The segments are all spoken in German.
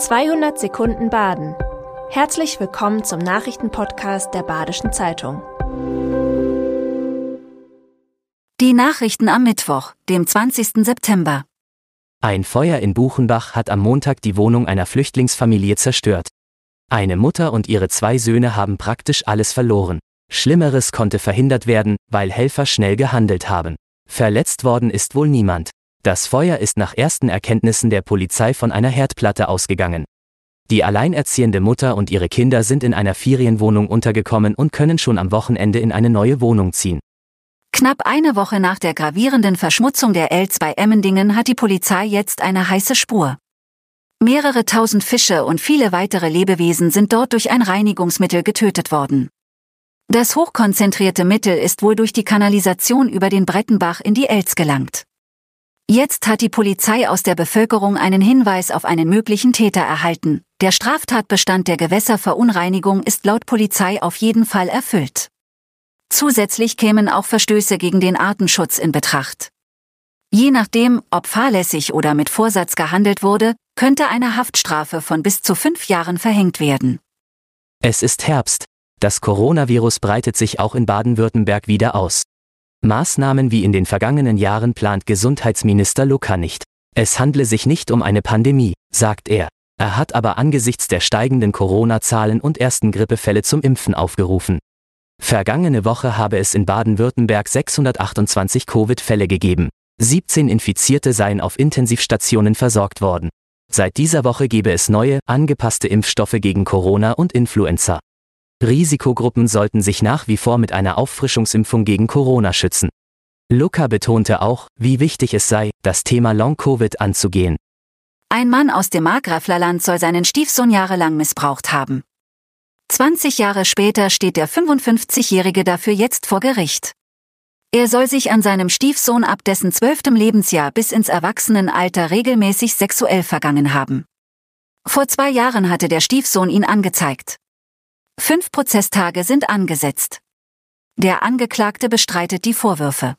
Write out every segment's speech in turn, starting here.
200 Sekunden Baden. Herzlich willkommen zum Nachrichtenpodcast der Badischen Zeitung. Die Nachrichten am Mittwoch, dem 20. September. Ein Feuer in Buchenbach hat am Montag die Wohnung einer Flüchtlingsfamilie zerstört. Eine Mutter und ihre zwei Söhne haben praktisch alles verloren. Schlimmeres konnte verhindert werden, weil Helfer schnell gehandelt haben. Verletzt worden ist wohl niemand. Das Feuer ist nach ersten Erkenntnissen der Polizei von einer Herdplatte ausgegangen. Die alleinerziehende Mutter und ihre Kinder sind in einer Ferienwohnung untergekommen und können schon am Wochenende in eine neue Wohnung ziehen. Knapp eine Woche nach der gravierenden Verschmutzung der L2 Emmendingen hat die Polizei jetzt eine heiße Spur. Mehrere tausend Fische und viele weitere Lebewesen sind dort durch ein Reinigungsmittel getötet worden. Das hochkonzentrierte Mittel ist wohl durch die Kanalisation über den Brettenbach in die Elz gelangt. Jetzt hat die Polizei aus der Bevölkerung einen Hinweis auf einen möglichen Täter erhalten. Der Straftatbestand der Gewässerverunreinigung ist laut Polizei auf jeden Fall erfüllt. Zusätzlich kämen auch Verstöße gegen den Artenschutz in Betracht. Je nachdem, ob fahrlässig oder mit Vorsatz gehandelt wurde, könnte eine Haftstrafe von bis zu fünf Jahren verhängt werden. Es ist Herbst. Das Coronavirus breitet sich auch in Baden-Württemberg wieder aus. Maßnahmen wie in den vergangenen Jahren plant Gesundheitsminister Luca nicht. Es handle sich nicht um eine Pandemie, sagt er. Er hat aber angesichts der steigenden Corona-Zahlen und ersten Grippefälle zum Impfen aufgerufen. Vergangene Woche habe es in Baden-Württemberg 628 Covid-Fälle gegeben. 17 Infizierte seien auf Intensivstationen versorgt worden. Seit dieser Woche gebe es neue, angepasste Impfstoffe gegen Corona und Influenza. Risikogruppen sollten sich nach wie vor mit einer Auffrischungsimpfung gegen Corona schützen. Luca betonte auch, wie wichtig es sei, das Thema Long-Covid anzugehen. Ein Mann aus dem Markgraflerland soll seinen Stiefsohn jahrelang missbraucht haben. 20 Jahre später steht der 55-Jährige dafür jetzt vor Gericht. Er soll sich an seinem Stiefsohn ab dessen zwölftem Lebensjahr bis ins Erwachsenenalter regelmäßig sexuell vergangen haben. Vor zwei Jahren hatte der Stiefsohn ihn angezeigt. Fünf Prozesstage sind angesetzt. Der Angeklagte bestreitet die Vorwürfe.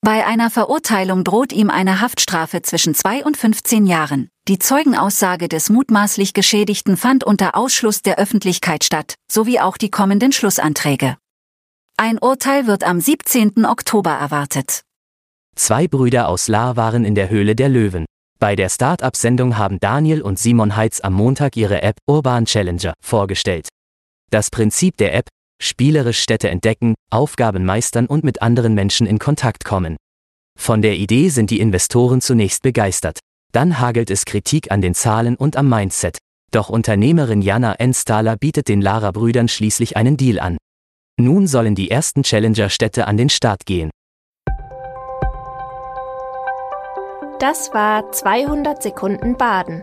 Bei einer Verurteilung droht ihm eine Haftstrafe zwischen zwei und 15 Jahren. Die Zeugenaussage des mutmaßlich Geschädigten fand unter Ausschluss der Öffentlichkeit statt, sowie auch die kommenden Schlussanträge. Ein Urteil wird am 17. Oktober erwartet. Zwei Brüder aus Lahr waren in der Höhle der Löwen. Bei der Start-up-Sendung haben Daniel und Simon Heitz am Montag ihre App Urban Challenger vorgestellt. Das Prinzip der App, spielerisch Städte entdecken, Aufgaben meistern und mit anderen Menschen in Kontakt kommen. Von der Idee sind die Investoren zunächst begeistert. Dann hagelt es Kritik an den Zahlen und am Mindset. Doch Unternehmerin Jana Enstahler bietet den Lara-Brüdern schließlich einen Deal an. Nun sollen die ersten Challenger-Städte an den Start gehen. Das war 200 Sekunden Baden.